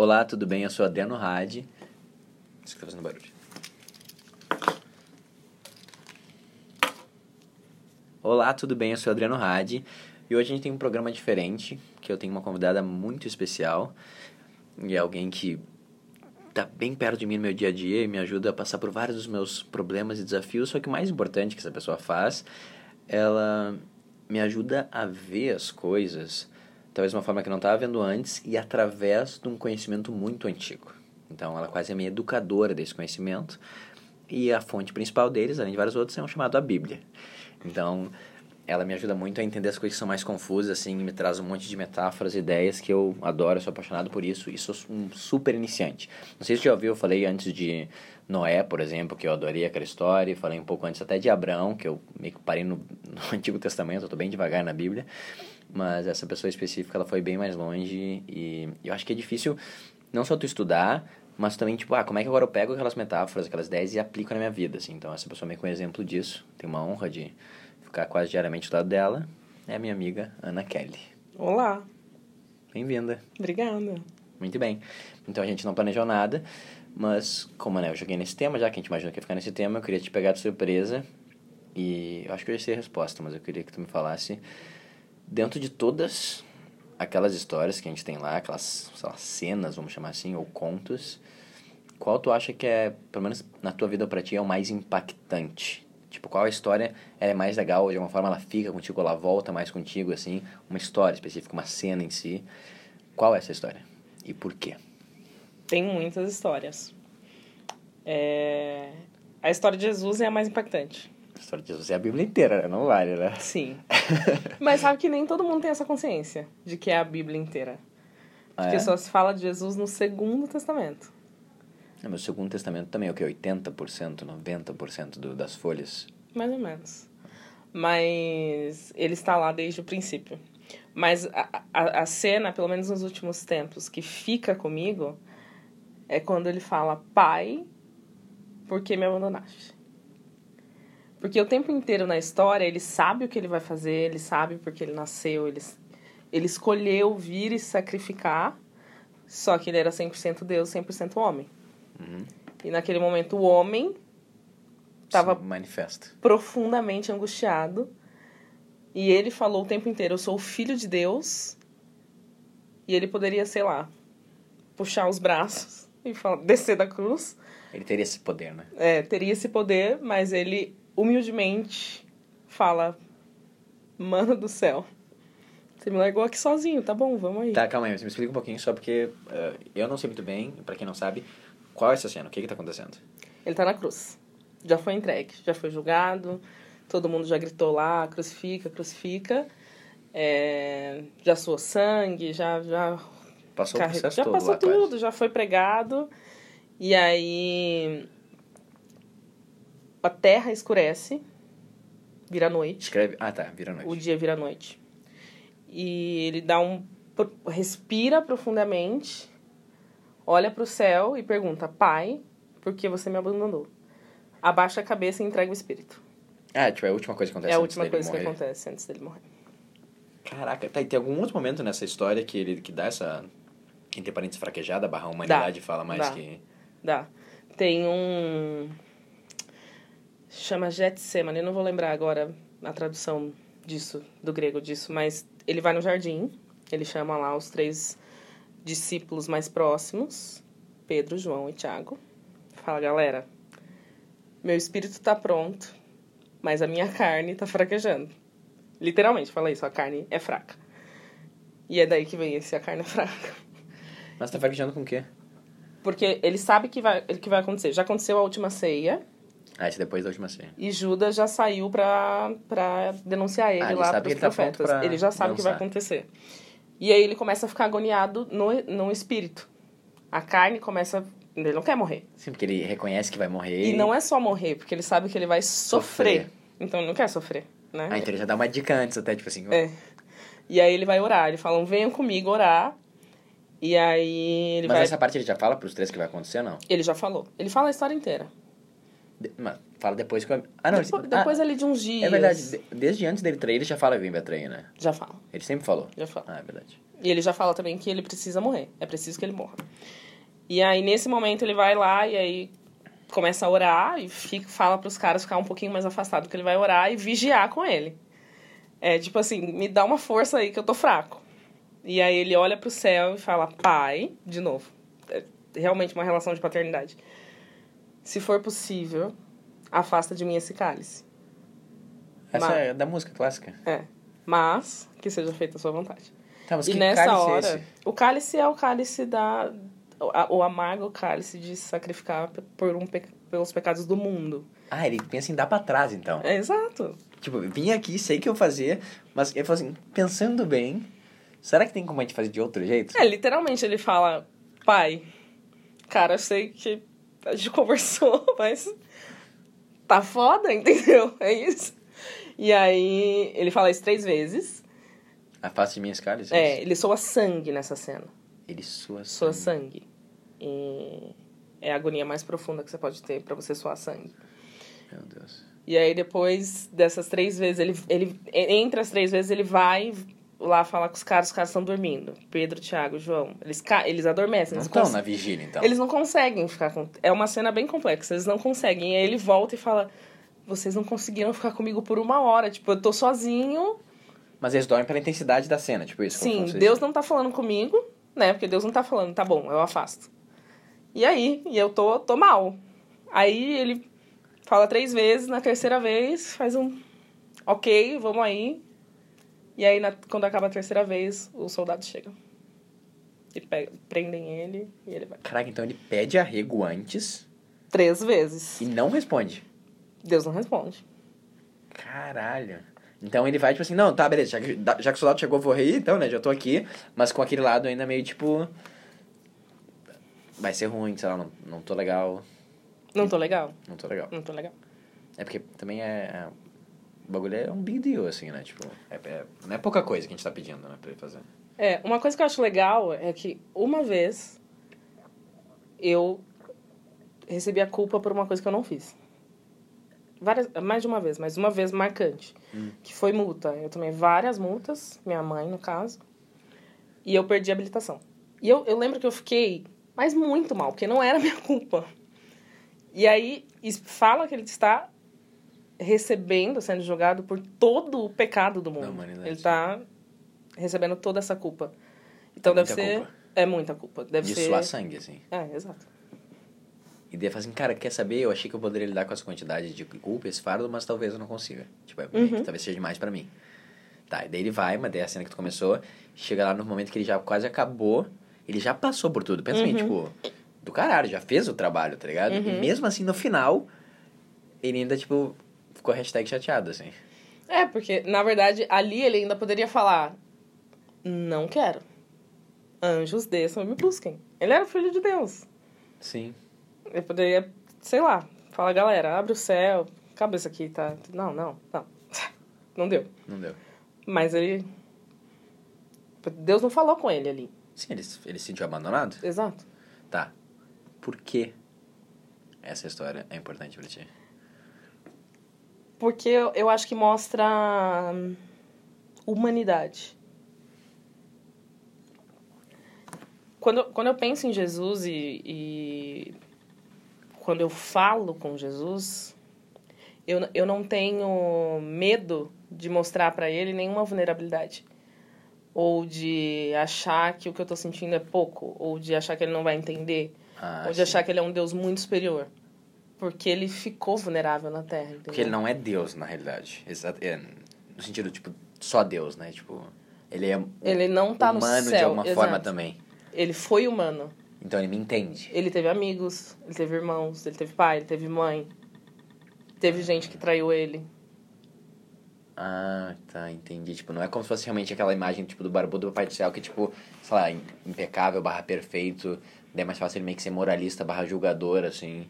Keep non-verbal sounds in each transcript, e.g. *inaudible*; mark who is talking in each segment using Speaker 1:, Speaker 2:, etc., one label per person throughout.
Speaker 1: Olá, tudo bem? Eu sou Adriano Hadi. Isso que tá fazendo barulho. Olá, tudo bem? Eu sou Adriano Hadi. E hoje a gente tem um programa diferente, que eu tenho uma convidada muito especial. E é alguém que tá bem perto de mim no meu dia a dia e me ajuda a passar por vários dos meus problemas e desafios. Só que o mais importante que essa pessoa faz, ela me ajuda a ver as coisas talvez uma forma que não estava vendo antes e através de um conhecimento muito antigo. Então, ela quase é minha educadora desse conhecimento e a fonte principal deles, além de vários outros, é um chamado a Bíblia. Então, ela me ajuda muito a entender as coisas que são mais confusas, assim, me traz um monte de metáforas, ideias que eu adoro, sou apaixonado por isso e sou um super iniciante. Não sei se você já ouviu, eu falei antes de Noé, por exemplo, que eu adorei aquela história, falei um pouco antes até de Abraão, que eu meio que parei no, *laughs* no Antigo Testamento, eu estou bem devagar na Bíblia, mas essa pessoa específica ela foi bem mais longe e eu acho que é difícil não só tu estudar, mas também tipo, ah, como é que agora eu pego aquelas metáforas, aquelas ideias e aplico na minha vida, assim. Então essa pessoa meio com um exemplo disso. Tenho uma honra de ficar quase diariamente do lado dela. É a minha amiga Ana Kelly.
Speaker 2: Olá.
Speaker 1: Bem-vinda.
Speaker 2: Obrigada.
Speaker 1: Muito bem. Então a gente não planejou nada, mas como né, eu joguei nesse tema, já que a gente imaginou que ia ficar nesse tema, eu queria te pegar de surpresa. E eu acho que eu já sei a resposta, mas eu queria que tu me falasse dentro de todas aquelas histórias que a gente tem lá, aquelas lá, cenas, vamos chamar assim, ou contos, qual tu acha que é, pelo menos na tua vida para ti, é o mais impactante? Tipo, qual a história é mais legal, de alguma forma ela fica contigo, ela volta mais contigo, assim, uma história específica, uma cena em si. Qual é essa história? E por quê?
Speaker 2: Tem muitas histórias. É... A história de Jesus é a mais impactante.
Speaker 1: A história de Jesus é a Bíblia inteira, né? Não vale, né?
Speaker 2: Sim. *laughs* Mas sabe que nem todo mundo tem essa consciência de que é a Bíblia inteira. Porque
Speaker 1: Ah, é?
Speaker 2: só se fala de Jesus no Segundo Testamento.
Speaker 1: No meu segundo testamento também, é o que? 80%, 90% do, das folhas.
Speaker 2: Mais ou menos. Mas ele está lá desde o princípio. Mas a, a, a cena, pelo menos nos últimos tempos, que fica comigo é quando ele fala: Pai, por que me abandonaste? Porque o tempo inteiro na história ele sabe o que ele vai fazer, ele sabe porque ele nasceu, ele, ele escolheu vir e sacrificar, só que ele era 100% Deus, 100% homem.
Speaker 1: Uhum.
Speaker 2: E naquele momento o homem Tava-
Speaker 1: Se manifesta.
Speaker 2: profundamente angustiado. E ele falou o tempo inteiro: Eu sou o filho de Deus. E ele poderia, sei lá, puxar os braços *laughs* e falar, descer da cruz.
Speaker 1: Ele teria esse poder, né?
Speaker 2: É, teria esse poder, mas ele humildemente fala: Mano do céu, você me largou aqui sozinho, tá bom, vamos aí.
Speaker 1: Tá, calma aí, você me explica um pouquinho só porque eh, eu não sei muito bem, pra quem não sabe, qual é essa cena? O que que tá acontecendo?
Speaker 2: Ele tá na cruz. Já foi entregue, já foi julgado. Todo mundo já gritou lá, crucifica, crucifica. É, já suou sangue, já, já,
Speaker 1: Passou o
Speaker 2: carre-
Speaker 1: processo
Speaker 2: já passou
Speaker 1: lá, quase.
Speaker 2: tudo, já foi pregado. E aí a terra escurece, vira noite.
Speaker 1: Escreve... Ah, tá, vira noite.
Speaker 2: O dia vira noite. E ele dá um respira profundamente, olha para o céu e pergunta: "Pai, por que você me abandonou?" Abaixa a cabeça e entrega o espírito.
Speaker 1: Ah, tipo, é a última coisa que acontece
Speaker 2: é a última coisa que
Speaker 1: morrer.
Speaker 2: acontece antes dele morrer.
Speaker 1: Caraca, tá, e tem algum outro momento nessa história que ele que dá essa, entre parênteses, fraquejada, barra a humanidade, fala mais
Speaker 2: dá.
Speaker 1: que...
Speaker 2: Dá. Tem um chama Getsemane, eu não vou lembrar agora a tradução disso, do grego disso, mas ele vai no jardim, ele chama lá os três discípulos mais próximos, Pedro, João e Tiago. Fala, galera, meu espírito tá pronto, mas a minha carne tá fraquejando. Literalmente, fala isso, a carne é fraca. E é daí que vem esse a carne é fraca.
Speaker 1: Mas tá fraquejando com o quê?
Speaker 2: Porque ele sabe que vai, que vai acontecer. Já aconteceu a última ceia
Speaker 1: Ah, isso é depois da última ceia.
Speaker 2: e Judas já saiu pra, pra denunciar ele
Speaker 1: Ah, ele
Speaker 2: lá
Speaker 1: que ele tá
Speaker 2: profetas.
Speaker 1: pra
Speaker 2: ele já sabe o que vai acontecer. E aí ele começa a ficar agoniado no, no espírito. A carne começa. Ele não quer morrer.
Speaker 1: Sim, porque ele reconhece que vai morrer.
Speaker 2: E não é só morrer, porque ele sabe que ele vai sofrer.
Speaker 1: Sofrer.
Speaker 2: Então ele não quer sofrer, né?
Speaker 1: Ah, então ele já dá uma dica antes até, tipo assim...
Speaker 2: É. E aí ele vai orar. Ele fala, venham comigo orar. E aí ele
Speaker 1: Mas
Speaker 2: vai.
Speaker 1: essa parte ele já fala pros três que vai acontecer, não?
Speaker 2: Ele já falou. Ele fala a história inteira.
Speaker 1: De- mas fala depois que eu... Ah, não.
Speaker 2: depois
Speaker 1: ele-
Speaker 2: depois
Speaker 1: ah,
Speaker 2: ali de uns dias.
Speaker 1: É verdade. de- Desde antes dele trair, ele já fala que vem pra trair, né?
Speaker 2: Já fala,
Speaker 1: Ele sempre falou.
Speaker 2: já fala.
Speaker 1: Ah, é verdade.
Speaker 2: E ele já fala também que ele precisa morrer. É preciso que ele morra. E aí, nesse momento, ele vai lá e aí começa a orar e fica, fala pros caras ficar um pouquinho mais afastado, que ele vai orar e vigiar com ele. É tipo assim, me dá uma força aí que eu tô fraco. E aí ele olha pro céu e fala, pai, de novo. É realmente uma relação de paternidade. Se for possível, afasta de mim esse cálice.
Speaker 1: Essa
Speaker 2: Mas-
Speaker 1: é da música clássica.
Speaker 2: É. Mas que seja feita a sua vontade.
Speaker 1: Tá, mas
Speaker 2: E
Speaker 1: que
Speaker 2: nessa
Speaker 1: cálice é
Speaker 2: hora,
Speaker 1: esse?
Speaker 2: o cálice é o cálice da. O, amargo cálice de sacrificar por um, pe- pelos pecados do mundo.
Speaker 1: Ah, ele pensa em dar pra trás, então.
Speaker 2: É exato.
Speaker 1: Tipo, vim aqui, sei que eu fazer, mas ele falou assim, pensando bem, será que tem como a gente fazer de outro jeito?
Speaker 2: É, literalmente ele fala: Pai, cara, eu sei que a gente *laughs* conversou, mas tá foda, entendeu? *laughs* É isso. E aí ele fala isso três vezes.
Speaker 1: Afasta de mim esse cálice?
Speaker 2: É, ele soa sangue nessa cena.
Speaker 1: Ele sua
Speaker 2: Soa sangue. E é a agonia mais profunda que você pode ter pra você soar sangue.
Speaker 1: Meu Deus.
Speaker 2: E aí, depois dessas três vezes, ele, ele entre as três vezes, ele vai lá falar com os caras, os caras estão dormindo. Pedro, Tiago, João. Eles, eles adormecem.
Speaker 1: Não
Speaker 2: eles
Speaker 1: estão na vigília, então.
Speaker 2: Eles não conseguem ficar com... É uma cena bem complexa, eles não conseguem. E aí ele volta e fala, vocês não conseguiram ficar comigo por uma hora. Tipo, eu tô sozinho.
Speaker 1: Mas eles dormem pela intensidade da cena, tipo isso.
Speaker 2: Sim, Deus não tá falando comigo, né? Porque Deus não tá falando, tá bom, eu afasto. E aí, e eu tô, tô mal. Aí ele fala três vezes, na terceira vez faz um ok, vamos aí. E aí, na- quando acaba a terceira vez, os soldados chegam. E pega- prendem ele e ele vai.
Speaker 1: Caraca, então ele pede arrego antes
Speaker 2: Três vezes.
Speaker 1: e não responde.
Speaker 2: Deus não responde.
Speaker 1: Caralho. Então ele vai, tipo assim, não, tá, beleza, já que, já que o soldado chegou, eu vou rir, então, né, já tô aqui, mas com aquele lado ainda meio, tipo... Vai ser ruim, sei lá, não, não tô legal,
Speaker 2: Não tô legal.
Speaker 1: não tô legal.
Speaker 2: Não tô legal.
Speaker 1: É porque também é... O bagulho é um big deal, assim, né, tipo... É, é- não é pouca coisa que a gente tá pedindo, né, pra ele fazer.
Speaker 2: É, uma coisa que eu acho legal é que uma vez eu recebi a culpa por uma coisa que eu não fiz. Várias, mais de uma vez, mas uma vez marcante. Que foi multa. Eu tomei várias multas, minha mãe, no caso. E eu perdi a habilitação. E eu, eu lembro que eu fiquei, mas muito mal, porque não era *laughs* minha culpa. E aí, fala que ele está recebendo, sendo julgado por todo o pecado do mundo. Ele está recebendo toda essa culpa. Então
Speaker 1: É
Speaker 2: deve ser.
Speaker 1: culpa.
Speaker 2: É muita culpa. Deve
Speaker 1: De
Speaker 2: ser.
Speaker 1: suar sangue, assim.
Speaker 2: É, exato.
Speaker 1: E daí fala assim, cara, quer saber? Eu achei que eu poderia lidar com essa quantidade de culpa, esse fardo, mas talvez eu não consiga. Tipo, é,
Speaker 2: Uhum.
Speaker 1: talvez seja demais pra mim. Tá, e daí ele vai, mas daí a cena que tu começou, chega lá no momento que ele já quase acabou, ele já passou por tudo. Pensa bem, tipo, do caralho, já fez o trabalho, tá ligado? E mesmo assim, no final, ele ainda, tipo, ficou hashtag chateado, assim.
Speaker 2: É, porque, na verdade, ali ele ainda poderia falar: Não quero. Anjos desçam e me busquem. Ele era filho de Deus.
Speaker 1: Sim.
Speaker 2: Ele poderia, sei lá, falar: Galera, abre o céu, isso aqui, tá? Não, não, não. *laughs* Não deu.
Speaker 1: Não deu.
Speaker 2: Mas ele. Deus não falou com ele ali.
Speaker 1: Sim, ele, ele se sentiu abandonado?
Speaker 2: Exato.
Speaker 1: Tá. Por que essa história é importante pra ti?
Speaker 2: Porque eu, eu acho que mostra hum, humanidade. Quando, quando eu penso em Jesus e, e quando eu falo com Jesus, eu, eu não tenho medo de mostrar para ele nenhuma vulnerabilidade. Ou de achar que o que eu tô sentindo é pouco. Ou de achar que ele não vai entender.
Speaker 1: Ah,
Speaker 2: ou de
Speaker 1: sim.
Speaker 2: achar que ele é um Deus muito superior. Porque ele ficou vulnerável na Terra, entendeu?
Speaker 1: Porque ele não é Deus, na realidade. Exato. É, no sentido, tipo, só Deus, né? Tipo, ele é
Speaker 2: Ele não tá no
Speaker 1: humano
Speaker 2: céu.
Speaker 1: de alguma forma
Speaker 2: exato.
Speaker 1: também.
Speaker 2: Ele foi humano.
Speaker 1: Então ele me entende.
Speaker 2: Ele teve amigos, ele teve irmãos, ele teve pai, ele teve mãe. Teve gente que traiu ele.
Speaker 1: Ah, tá, entendi. Tipo, não é como se fosse realmente aquela imagem, tipo, do barbudo do Papai do Céu, que, tipo, sei lá, im- impecável, barra perfeito. Daí é mais fácil ele meio que ser moralista, barra julgador, assim.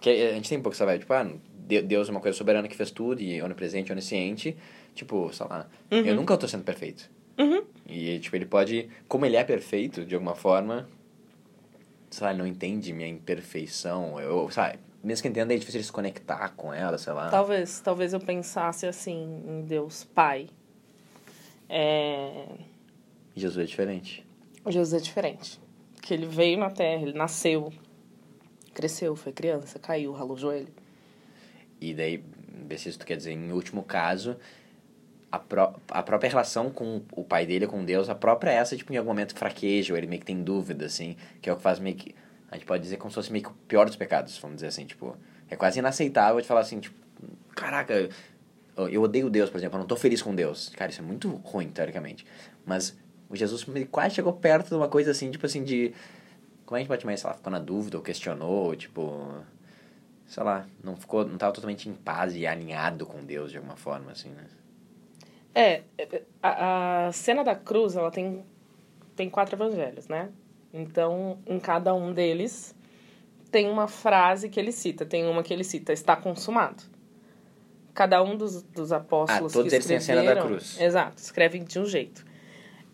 Speaker 1: Porque a gente tem um pouco essa vibe, tipo, ah, De- Deus é uma coisa soberana que fez tudo, e onipresente, onisciente. Tipo, sei lá, eu nunca tô sendo perfeito.
Speaker 2: Uhum.
Speaker 1: E, tipo, ele pode, como ele é perfeito, de alguma forma, sei lá, ele não entende minha imperfeição. Eu, sabe, mesmo que entenda, é difícil ele se conectar com ela, sei lá.
Speaker 2: Talvez, talvez eu pensasse assim em Deus Pai. É...
Speaker 1: Jesus é diferente.
Speaker 2: Jesus é diferente. Que ele veio na Terra, ele nasceu, cresceu, foi criança, caiu, ralou o joelho.
Speaker 1: E daí, ver se isso quer dizer, em último caso, a, pró a própria relação com o pai dele, com Deus, a própria essa, tipo, em algum momento fraqueja, ou ele meio que tem dúvida, assim, que é o que faz meio que, a gente pode dizer como se fosse meio que o pior dos pecados, vamos dizer assim, tipo, é quase inaceitável de falar assim, tipo, caraca, eu odeio Deus, por exemplo, eu não tô feliz com Deus. Cara, isso é muito ruim, teoricamente. Mas o Jesus quase chegou perto de uma coisa assim, tipo assim, de. Como é que a gente pode mais, sei lá, ficou na dúvida, ou questionou, tipo. Sei lá, não ficou. Não tava totalmente em paz e alinhado com Deus de alguma forma, assim, né?
Speaker 2: É, a, a cena da cruz, ela tem, tem quatro evangelhos, né? Então, em cada um deles, tem uma frase que ele cita. Tem uma que ele cita, está consumado. Cada um dos, dos apóstolos
Speaker 1: ah, todos
Speaker 2: que
Speaker 1: eles têm a cena da cruz.
Speaker 2: Exato, escrevem de um jeito.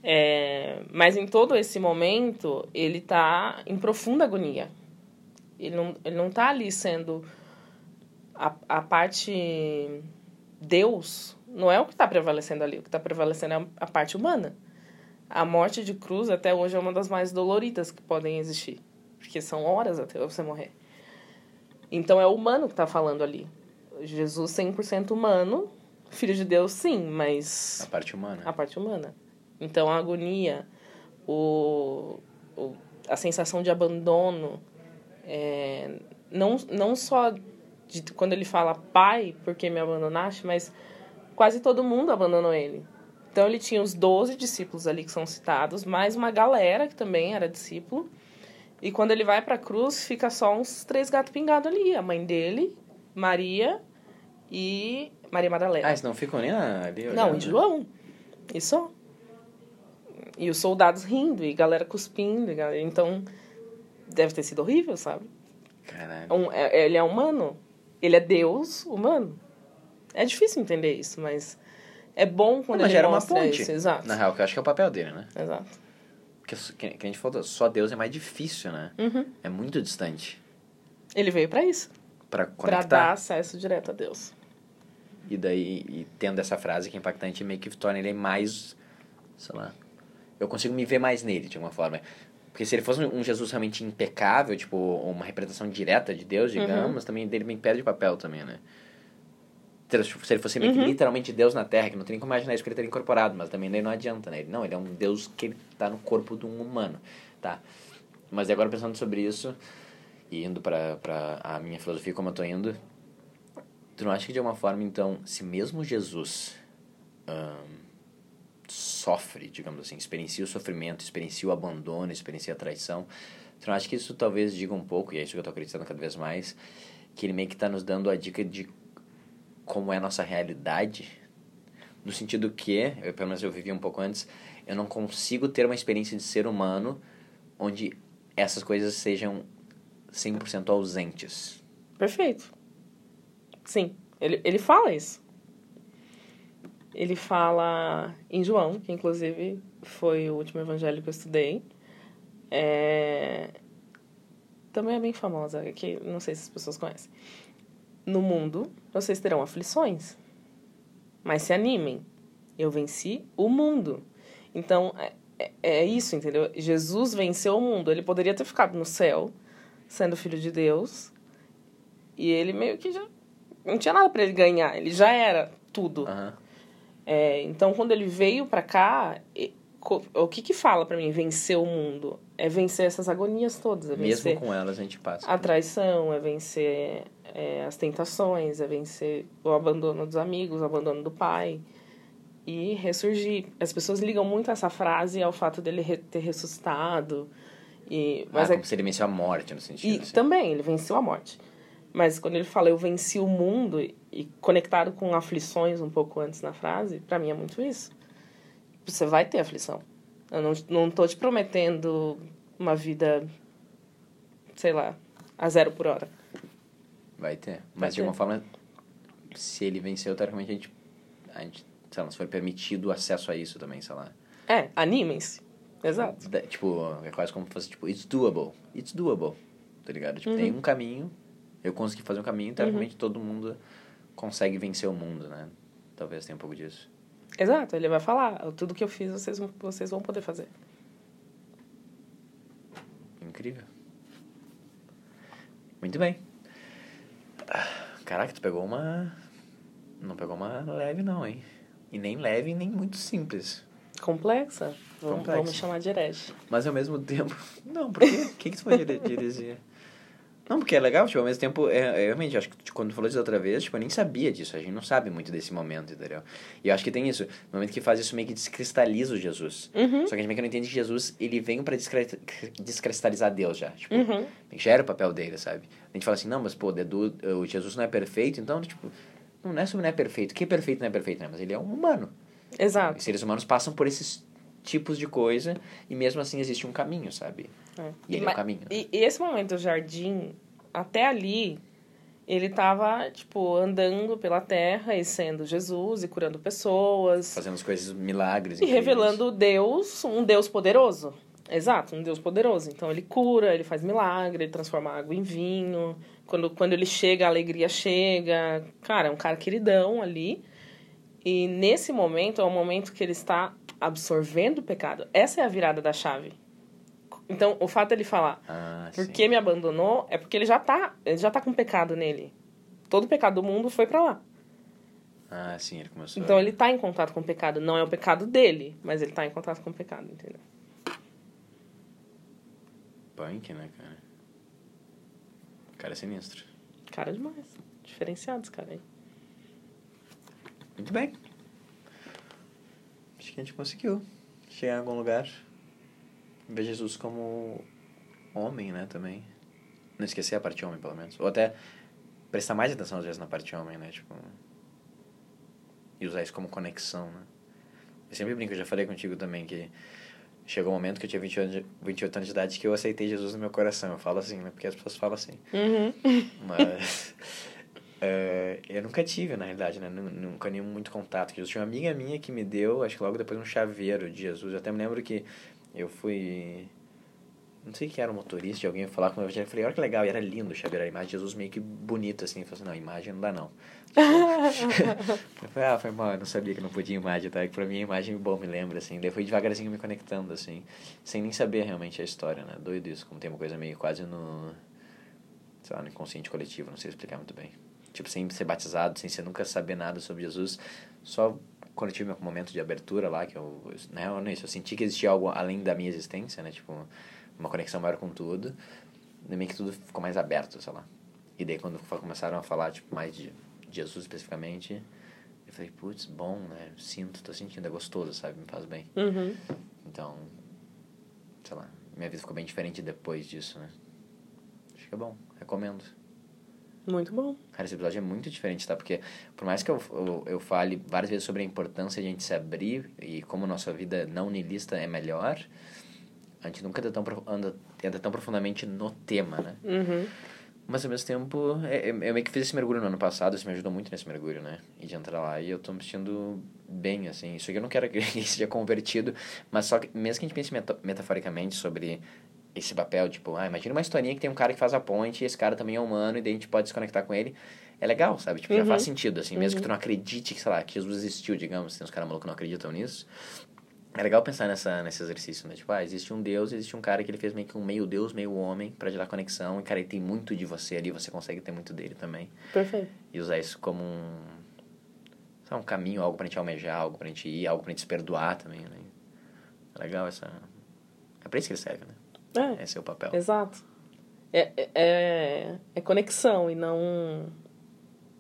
Speaker 2: É, mas em todo esse momento, ele está em profunda agonia. Ele não, ele não tá ali sendo... A, a parte Deus não é o que está prevalecendo ali. O que está prevalecendo é a, parte humana. A morte de cruz até hoje é uma das mais doloridas que podem existir. Porque são horas até você morrer. Então é o humano que está falando ali. Jesus 100% humano, filho de Deus sim, mas...
Speaker 1: A parte humana.
Speaker 2: A parte humana. Então a agonia, o, o a sensação de abandono, é, não, não só de quando ele fala pai, porque me abandonaste, mas quase todo mundo abandonou ele. Então ele tinha os 12 discípulos ali que são citados, mais uma galera que também era discípulo. E quando ele vai para a cruz, fica só uns três gatos pingados ali, a mãe dele, Maria e Maria Madalena.
Speaker 1: Ah, eles não ficam nem ali?
Speaker 2: Não, em João. E só. E os soldados rindo, e galera cuspindo. E galera... Então, deve ter sido horrível, sabe?
Speaker 1: Caralho.
Speaker 2: Um, é, ele é humano. Ele é Deus humano. É difícil entender isso, mas é bom quando
Speaker 1: mas
Speaker 2: ele
Speaker 1: era
Speaker 2: mostra
Speaker 1: uma ponte,
Speaker 2: isso. Exato.
Speaker 1: Na real, que eu acho que é o papel dele, né?
Speaker 2: Exato.
Speaker 1: Porque, que, a gente falou, só Deus é mais difícil, né?
Speaker 2: Uhum.
Speaker 1: É muito distante.
Speaker 2: Ele veio para isso.
Speaker 1: Pra
Speaker 2: Pra
Speaker 1: conectar.
Speaker 2: dar acesso direto a Deus.
Speaker 1: E daí, e tendo essa frase que é impactante, meio que torna ele mais, sei lá, eu consigo me ver mais nele, de alguma forma. Porque se ele fosse um Jesus realmente impecável, tipo, uma representação direta de Deus, digamos, também dele bem perde papel também, né? Se ele fosse que literalmente Deus na Terra, que não tem nem como imaginar isso que ele teria incorporado, mas também daí não adianta, né? Ele, não, ele é um Deus que ele tá no corpo de um humano, tá? Mas agora pensando sobre isso, e indo para a minha filosofia como eu tô indo, tu não acha que de alguma forma, então, se mesmo Jesus ahn, sofre, digamos assim, experiencia o sofrimento, experiencia o abandono, experiencia a traição, tu não acha que isso talvez diga um pouco, e é isso que eu tô acreditando cada vez mais, que ele meio que tá nos dando a dica de como é a nossa realidade, no sentido que, eu, pelo menos eu vivi um pouco antes, eu não consigo ter uma experiência de ser humano onde essas coisas sejam 100% ausentes.
Speaker 2: Perfeito. Sim, ele, ele fala isso. Ele fala em João, que inclusive foi o último evangelho que eu estudei. É... Também é bem famosa, que não sei se as pessoas conhecem. No mundo, vocês terão aflições, mas se animem. Eu venci o mundo. Então, é, é, é isso, entendeu? Jesus venceu o mundo. Ele poderia ter ficado no céu, sendo filho de Deus, e ele meio que já não tinha nada para ele ganhar, ele já era tudo.
Speaker 1: Aham.
Speaker 2: É, então, quando ele veio para cá, o que que fala para mim vencer o mundo? É vencer essas agonias todas, é
Speaker 1: Mesmo com elas a gente passa.
Speaker 2: a traição, é vencer é, as tentações, é vencer o abandono dos amigos, o abandono do pai e ressurgir. As pessoas ligam muito essa frase ao fato dele re- ter ressuscitado. E, mas
Speaker 1: ah,
Speaker 2: é
Speaker 1: como se ele venceu a morte, no sentido.
Speaker 2: e
Speaker 1: assim.
Speaker 2: também, ele venceu a morte. Mas quando ele fala eu venci o mundo e, conectado com aflições um pouco antes na frase, pra mim é muito isso. Você vai ter aflição. Eu não, não tô te prometendo uma vida, sei lá, a zero por hora.
Speaker 1: Vai ter.
Speaker 2: Vai
Speaker 1: Mas de
Speaker 2: ter.
Speaker 1: alguma forma, se ele venceu, teoricamente a gente, a gente, sei lá, se foi permitido o acesso a isso também, sei lá.
Speaker 2: É, animem-se. Exato.
Speaker 1: Tipo, é quase como se fosse, tipo, it's doable. It's doable. Tá ligado? Tipo, tem
Speaker 2: Uhum.
Speaker 1: um caminho, Eu consegui fazer um caminho, teoricamente todo mundo consegue vencer o mundo, né? Talvez tenha um pouco disso.
Speaker 2: Exato, ele vai falar, tudo que eu fiz vocês, vão- vocês vão poder fazer.
Speaker 1: Incrível. Muito bem. Caraca, tu pegou uma. Não pegou uma leve, não, hein? E nem leve, nem muito simples.
Speaker 2: Complexa? Vamos,
Speaker 1: Complexa.
Speaker 2: vamos chamar de herege.
Speaker 1: Mas ao mesmo tempo. *laughs* Não, por quê? O que, que tu dire- dirigir? Não, porque é legal, tipo, ao mesmo tempo, é, é, realmente, acho que tipo, quando tu falou isso da outra vez, tipo, eu nem sabia disso, a gente não sabe muito desse momento, entendeu? E eu acho que tem isso, no momento que faz isso meio que descristaliza o Jesus.
Speaker 2: Uhum.
Speaker 1: Só que a gente meio que não entende que Jesus, ele veio pra descri- descristalizar Deus já, tipo,
Speaker 2: Uhum.
Speaker 1: já era o papel dele, sabe? A gente fala assim, não, mas pô, Dedu, o Jesus não é perfeito, então, tipo, não é sobre não é perfeito, o que é perfeito não é perfeito, né? Mas ele é um humano.
Speaker 2: Exato.
Speaker 1: Os seres humanos passam por esses tipos de coisa e mesmo assim existe um caminho, sabe?
Speaker 2: É.
Speaker 1: E ele é
Speaker 2: Mas-
Speaker 1: o caminho. né?
Speaker 2: E, esse momento do jardim, até ali, ele tava, tipo, andando pela terra e sendo Jesus e curando pessoas.
Speaker 1: Fazendo as coisas, milagres.
Speaker 2: E
Speaker 1: incríveis.
Speaker 2: revelando Deus, um Deus poderoso. Exato, um Deus poderoso. Então ele cura, ele faz milagre, ele transforma água em vinho. Quando, quando ele chega, a alegria chega. Cara, é um cara queridão ali. E nesse momento é o momento que ele está absorvendo o pecado. Essa é a virada da chave. Então, o fato dele falar,
Speaker 1: Ah,
Speaker 2: por
Speaker 1: sim.
Speaker 2: que me abandonou? É porque ele já tá, ele já tá com pecado nele. Todo o pecado do mundo foi pra lá.
Speaker 1: Ah, sim, ele começou.
Speaker 2: Então ele tá em contato com o pecado. Não é o pecado dele, mas ele tá em contato com o pecado, entendeu?
Speaker 1: Punk, né, cara? O cara é sinistro.
Speaker 2: Cara demais. Diferenciados, cara aí.
Speaker 1: Muito bem. Acho que a gente conseguiu chegar em algum lugar. Ver Jesus como homem, né, também. Não esquecer a parte homem, pelo menos. Ou até prestar mais atenção, às vezes, na parte homem, né, tipo... E usar isso como conexão, né. Eu sempre brinco, eu já falei contigo também que... Chegou um momento que eu tinha 28 anos, de, 28 anos de idade que eu aceitei Jesus no meu coração. Eu falo assim, né? Porque as pessoas falam assim.
Speaker 2: Uhum.
Speaker 1: Mas *laughs* é, eu nunca tive, na realidade, né? Nu- Nunca nenhum muito contato. com Jesus. Tinha uma amiga minha que me deu, acho que logo depois, um chaveiro de Jesus. Eu até me lembro que eu fui. Não sei que era um motorista de alguém falar com o evangelho. Eu falei, olha que legal, e era lindo o chaveiro, a imagem de Jesus meio que bonita, assim. Eu falei assim, não, imagem não dá não. *laughs* eu falei, ah, foi mal, eu não sabia que não podia imagem, tá? Que pra mim a imagem, bom, me lembra, assim. Daí fui devagarzinho me conectando, assim, sem nem saber realmente a história, né? Doido isso, como tem uma coisa meio quase no, sei lá, no inconsciente coletivo, não sei explicar muito bem. Tipo, sem ser batizado, sem ser nunca saber nada sobre Jesus, só quando eu tive meu momento de abertura lá, que eu, real, não é isso, eu senti que existia algo além da minha existência, né? Tipo, uma conexão maior com tudo, meio que tudo ficou mais aberto, sei lá. E daí quando começaram a falar, tipo, mais de Jesus especificamente, eu falei, putz, bom, né? Sinto, tô sentindo, é gostoso, sabe? Me faz bem.
Speaker 2: Uhum.
Speaker 1: Então, sei lá, minha vida ficou bem diferente depois disso, né? Acho que é bom, recomendo.
Speaker 2: Muito bom.
Speaker 1: Cara, esse episódio é muito diferente, tá? Porque por mais que eu, eu, eu fale várias vezes sobre a importância de a gente se abrir e como nossa vida não niilista é melhor, a gente nunca entra tão, anda, entra tão profundamente no tema, né?
Speaker 2: Uhum.
Speaker 1: Mas ao mesmo tempo, é- é- eu meio que fiz esse mergulho no ano passado, isso me ajudou muito nesse mergulho, né? E de entrar lá, e eu tô me sentindo bem, assim. Isso aqui eu não quero *laughs* que ele seja convertido, mas só que, mesmo que a gente pense meta- metaforicamente sobre esse papel, tipo, ah, imagina uma historinha que tem um cara que faz a ponte, e esse cara também é humano, e daí a gente pode se conectar com ele. É legal, sabe? Tipo, já
Speaker 2: Uhum.
Speaker 1: faz sentido, assim, mesmo que tu não acredite que, sei lá, que Jesus existiu, digamos, tem uns caras malucos que não acreditam nisso. É legal pensar nessa, nesse exercício, né? Tipo, ah, existe um Deus, existe um cara que ele fez meio que um meio Deus, meio homem, pra gerar conexão. E, cara, ele tem muito de você ali, você consegue ter muito dele também.
Speaker 2: Perfeito.
Speaker 1: E usar isso como um... Sabe, um caminho, algo pra gente almejar, algo pra gente ir, algo pra gente se perdoar também, né? É legal essa... É pra isso que ele serve, né?
Speaker 2: É,
Speaker 1: Esse é o papel.
Speaker 2: exato. É, é- é, é conexão e não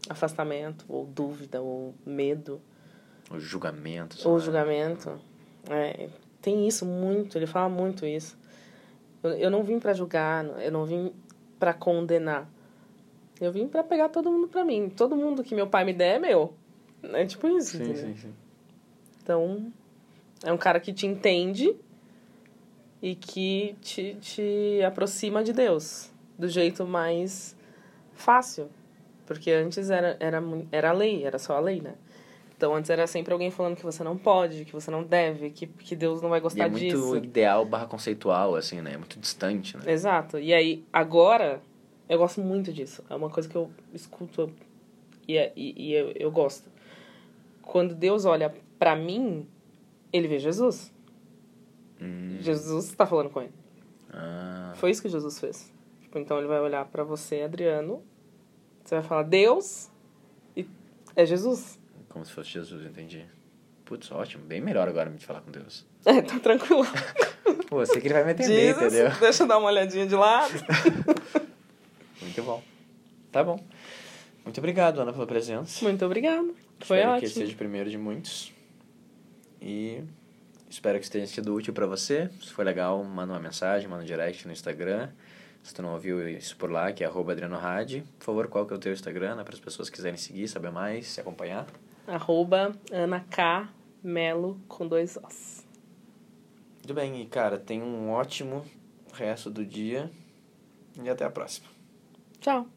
Speaker 2: afastamento, ou dúvida, ou medo,
Speaker 1: O julgamento.
Speaker 2: ou julgamento. É, tem isso muito, ele fala muito isso. Eu, eu não vim pra julgar, eu não vim pra condenar. Eu vim pra pegar todo mundo pra mim. Todo mundo que meu pai me der é meu. É tipo isso,
Speaker 1: Sim,
Speaker 2: entendeu?
Speaker 1: sim, sim.
Speaker 2: Então, é um cara que te entende e que te, te aproxima de Deus do jeito mais fácil. Porque antes era, era, era a lei, era só a lei, né? Então antes era sempre alguém falando que você não pode, que você não deve, que, que Deus não vai
Speaker 1: E
Speaker 2: gostar
Speaker 1: é muito
Speaker 2: disso.
Speaker 1: ideal barra conceitual, assim, né? É muito distante, né?
Speaker 2: Exato. E aí, agora, Eu gosto muito disso. É uma coisa que eu escuto e, é, e, e eu, eu gosto. Quando Deus olha para mim, ele vê Jesus.
Speaker 1: Hum.
Speaker 2: Jesus está falando com ele.
Speaker 1: Ah,
Speaker 2: Foi isso que Jesus fez. Tipo, então ele vai olhar para você, Adriano. Você vai falar Deus e é Jesus.
Speaker 1: como se fosse Jesus, entendi. Putz, ótimo. Bem melhor agora de falar com Deus. *laughs*
Speaker 2: É, tá tranquilo. *laughs*
Speaker 1: Pô, eu sei que ele vai me entender,
Speaker 2: Jesus,
Speaker 1: entendeu? *laughs*
Speaker 2: deixa eu dar uma olhadinha de lado.
Speaker 1: Muito bom. Tá bom. Muito obrigado, Ana, pela presença.
Speaker 2: Muito obrigada. Foi
Speaker 1: espero que
Speaker 2: ótimo.
Speaker 1: esse seja o primeiro de muitos. E espero que tenha sido útil pra você. Se for legal, manda uma mensagem, manda um direct no Instagram. Se tu não ouviu isso por lá, que é arroba Adriano Hadi. Por favor, qual que é o teu Instagram, né? Para as pessoas que quiserem seguir, saber mais, se acompanhar.
Speaker 2: Arroba Ana K. Melo com dois Os.
Speaker 1: Muito bem, e cara, tenha um ótimo resto do dia. E até a próxima.
Speaker 2: Tchau.